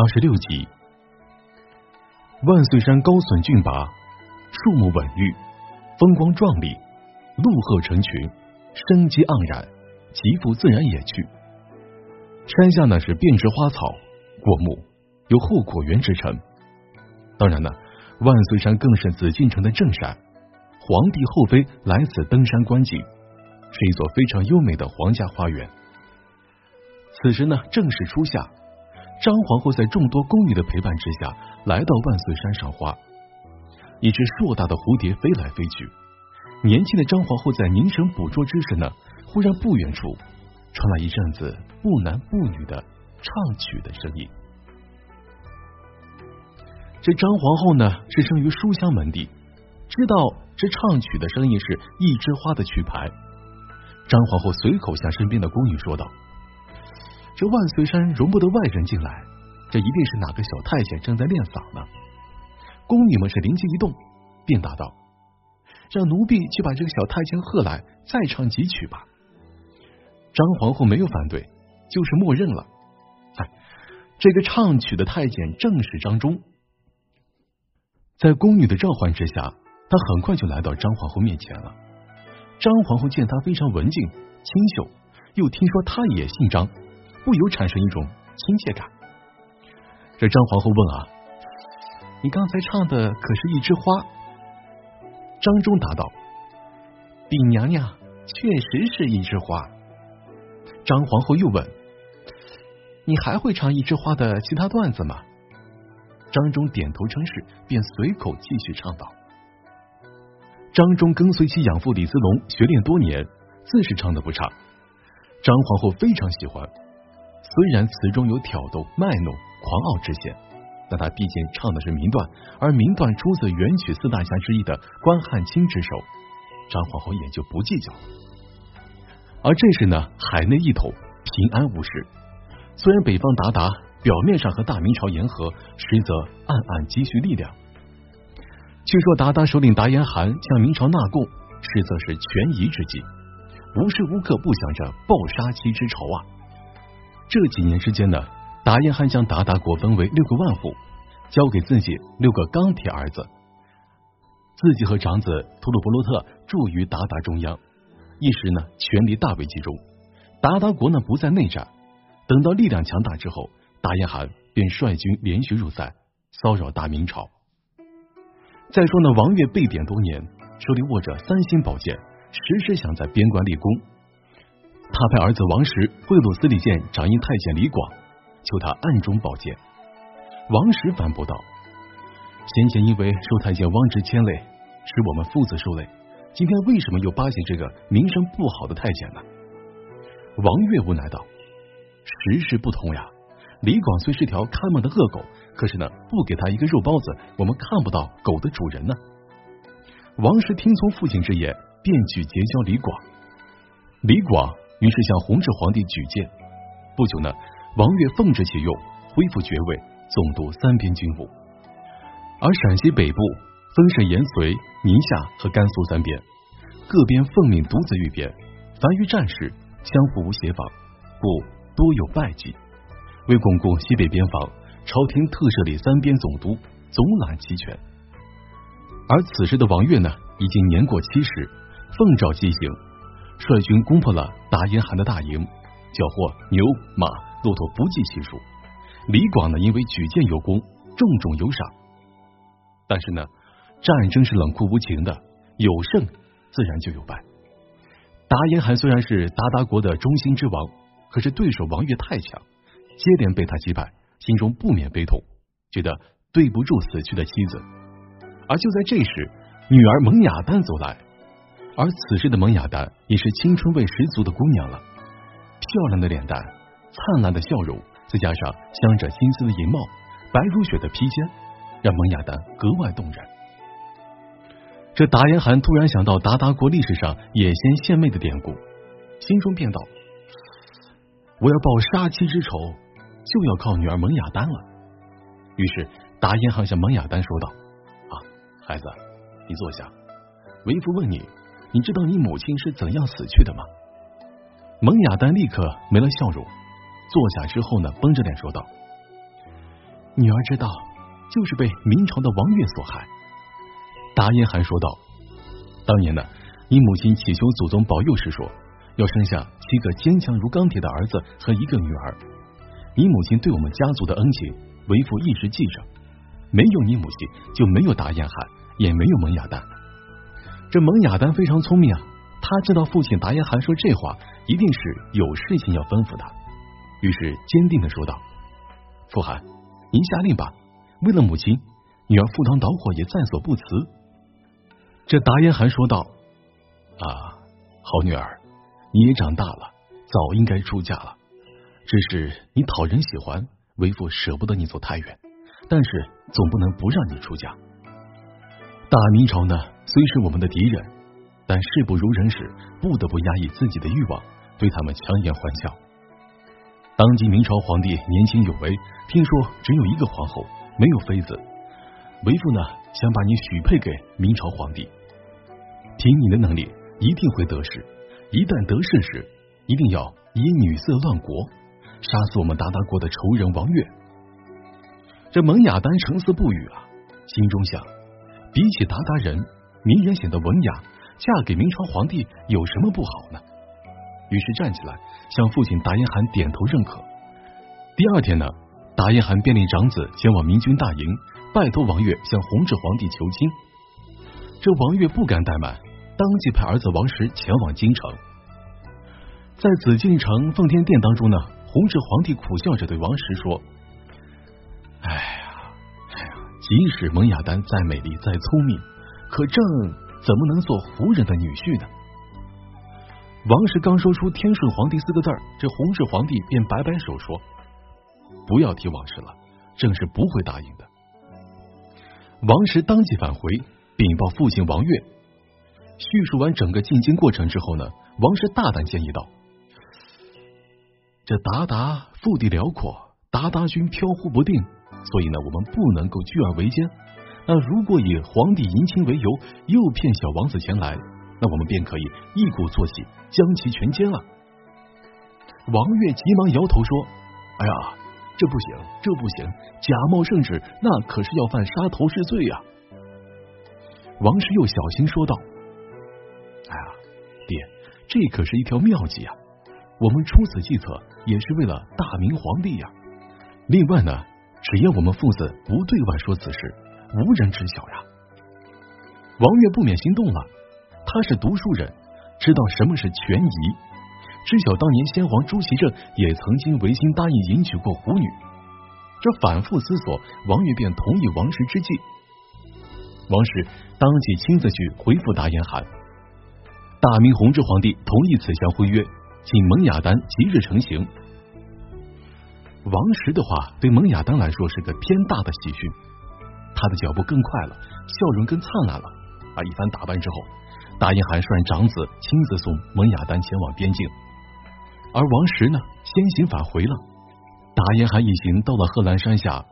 二十六集，万岁山高耸峻拔，树木稳郁，风光壮丽，鹿鹤成群，生机盎然，极富自然野趣。山下呢是遍植花草果木，有后果园之称。当然呢，万岁山更是紫禁城的正山，皇帝后妃来此登山观景，是一座非常优美的皇家花园。此时呢，正是初夏，张皇后在众多宫女的陪伴之下，来到万岁山赏花。一只硕大的蝴蝶飞来飞去，年轻的张皇后在凝神捕捉之时呢，忽然不远处。传来一阵子不男不女的唱曲的声音。这张皇后呢是生于书香门第，知道这唱曲的声音是一枝花的曲牌。张皇后随口向身边的宫女说道：“这万岁山容不得外人进来，这一定是哪个小太监正在练嗓呢。”宫女们是灵机一动，便答道：“让奴婢去把这个小太监喝来，再唱几曲吧。”张皇后没有反对，就是默认了。哎，这个唱曲的太监正是张忠。在宫女的召唤之下，他很快就来到张皇后面前了。张皇后见他非常文静清秀，又听说他也姓张，不由产生一种亲切感。这张皇后问啊：“你刚才唱的可是一枝花？”张忠答道：“禀娘娘，确实是一枝花。”张皇后又问：“你还会唱一枝花的其他段子吗？”张忠点头称是，便随口继续唱道：“张忠跟随其养父李子龙学练多年，自是唱的不差。张皇后非常喜欢，虽然词中有挑逗、卖弄、狂傲之嫌，但他毕竟唱的是名段，而名段出自元曲四大侠之一的关汉卿之手，张皇后也就不计较了。”而这时呢，海内一统，平安无事。虽然北方鞑靼表面上和大明朝言和，实则暗暗积蓄力量。据说鞑靼首领达延汗向明朝纳贡，实则是权宜之计，无时无刻不想着报杀妻之仇啊。这几年之间呢，达延汗将鞑靼国分为六个万户，交给自己六个钢铁儿子，自己和长子图鲁伯罗特住于鞑靼中央。一时呢，权力大为集中，鞑靼国呢不再内战。等到力量强大之后，达延汗便率军连续入塞，骚扰大明朝。再说呢，王悦被贬多年，手里握着三星宝剑，时时想在边关立功。他派儿子王石贿赂司礼监掌印太监李广，求他暗中保荐。王石反驳道：“先前因为受太监汪直牵累，使我们父子受累。”今天为什么又巴结这个名声不好的太监呢？王悦无奈道：“时事不同呀。李广虽是条看门的恶狗，可是呢，不给他一个肉包子，我们看不到狗的主人呢。”王石听从父亲之言，便去结交李广。李广于是向弘治皇帝举荐。不久呢，王悦奉旨启用，恢复爵位，总督三边军务。而陕西北部。分设延绥、宁夏和甘肃三边，各边奉命独自御边，凡于战事，相互无协防，故多有败绩。为巩固西北边防，朝廷特设立三边总督，总揽齐权。而此时的王悦呢，已经年过七十，奉诏西行，率军攻破了达延汗的大营，缴获牛马骆驼不计其数。李广呢，因为举荐有功，重重有赏。但是呢。战争是冷酷无情的，有胜自然就有败。达延汗虽然是鞑靼国的中心之王，可是对手王悦太强，接连被他击败，心中不免悲痛，觉得对不住死去的妻子。而就在这时，女儿蒙雅丹走来，而此时的蒙雅丹也是青春味十足的姑娘了，漂亮的脸蛋，灿烂的笑容，再加上镶着金丝的银帽，白如雪的披肩，让蒙雅丹格外动人。这达延汗突然想到鞑靼国历史上野仙献媚的典故，心中便道：“我要报杀妻之仇，就要靠女儿蒙雅丹了。”于是达延汗向蒙雅丹说道：“啊，孩子，你坐下。为父问你，你知道你母亲是怎样死去的吗？”蒙雅丹立刻没了笑容，坐下之后呢，绷着脸说道：“女儿知道，就是被明朝的王悦所害。达延汗说道：“当年呢，你母亲祈求祖宗保佑时说，要生下七个坚强如钢铁的儿子和一个女儿。你母亲对我们家族的恩情，为父一直记着。没有你母亲，就没有达延汗，也没有蒙雅丹。这蒙雅丹非常聪明啊，他知道父亲达延汗说这话，一定是有事情要吩咐他。”于是坚定的说道：“傅寒，您下令吧。为了母亲，女儿赴汤蹈火也在所不辞。”这达延汗说道：“啊，好女儿，你也长大了，早应该出嫁了。只是你讨人喜欢，为父舍不得你走太远，但是总不能不让你出嫁。大明朝呢，虽是我们的敌人，但事不如人时，不得不压抑自己的欲望，对他们强颜欢笑。”当今明朝皇帝年轻有为，听说只有一个皇后，没有妃子。为父呢，想把你许配给明朝皇帝。凭你的能力，一定会得势。一旦得势时，一定要以女色乱国，杀死我们鞑靼国的仇人王悦。这蒙雅丹沉思不语啊，心中想：比起鞑靼人，明人显得文雅，嫁给明朝皇帝有什么不好呢？于是站起来，向父亲达延汗点头认可。第二天呢，达延汗便令长子前往明军大营，拜托王悦向弘治皇帝求亲。这王悦不敢怠慢，当即派儿子王石前往京城。在紫禁城奉天殿当中呢，弘治皇帝苦笑着对王石说：“哎呀，哎呀，即使蒙雅丹再美丽再聪明，可朕怎么能做胡人的女婿呢？”王石刚说出“天顺皇帝”四个字这弘治皇帝便摆摆手说：“不要提往事了，朕是不会答应的。”王石当即返回禀报父亲王悦。叙述完整个进京过程之后呢，王石大胆建议道：“这鞑靼腹地辽阔，鞑靼军飘忽不定，所以呢，我们不能够聚而为奸。那如果以皇帝迎亲为由，诱骗小王子前来。”那我们便可以一鼓作气将其全歼了。王悦急忙摇头说：“哎呀，这不行，这不行！假冒圣旨，那可是要犯杀头之罪呀！”王石又小心说道：“哎呀，爹，这可是一条妙计呀！我们出此计策，也是为了大明皇帝呀。另外呢，只要我们父子不对外说此事，无人知晓呀。”王悦不免心动了。他是读书人，知道什么是权宜，知晓当年先皇朱祁镇也曾经违心答应迎娶过胡女。这反复思索，王悦便同意王石之计。王石当即亲自去回复达延汗。大明弘治皇帝同意此项婚约，请蒙雅丹即日成行。王石的话对蒙雅丹来说是个天大的喜讯，他的脚步更快了，笑容更灿烂了。啊，一番打扮之后。达延汗率长子亲自送蒙雅丹前往边境，而王石呢，先行返回了。达延汗一行到了贺兰山下，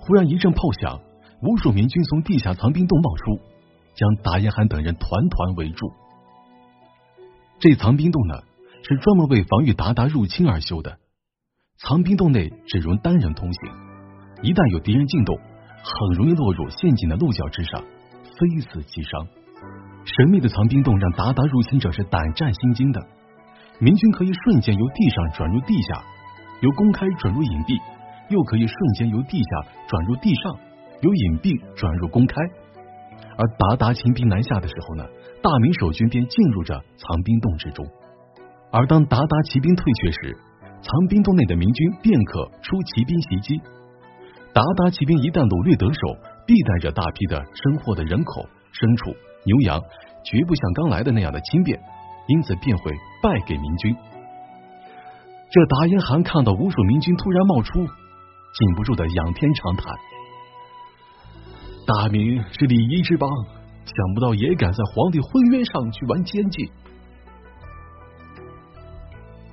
忽然一阵炮响，无数明军从地下藏兵洞冒出，将达延汗等人团团围住。这藏兵洞呢，是专门为防御鞑靼入侵而修的。藏兵洞内只容单人通行，一旦有敌人进洞，很容易落入陷阱的鹿角之上，非死即伤。神秘的藏兵洞让鞑靼入侵者是胆战心惊的。明军可以瞬间由地上转入地下，由公开转入隐蔽，又可以瞬间由地下转入地上，由隐蔽转入公开。而鞑靼秦兵南下的时候呢，大明守军便进入着藏兵洞之中。而当鞑靼骑兵退却时，藏兵洞内的明军便可出骑兵袭击。鞑靼骑兵一旦掳掠得手，必带着大批的生获的人口、牲畜。牛羊绝不像刚来的那样的轻便，因此便会败给明军。这达延汗看到无数明军突然冒出，禁不住的仰天长叹：“大明是礼仪之邦，想不到也敢在皇帝婚约上去玩奸计。”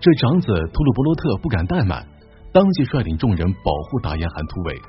这长子图鲁伯罗特不敢怠慢，当即率领众人保护大雁汗突围。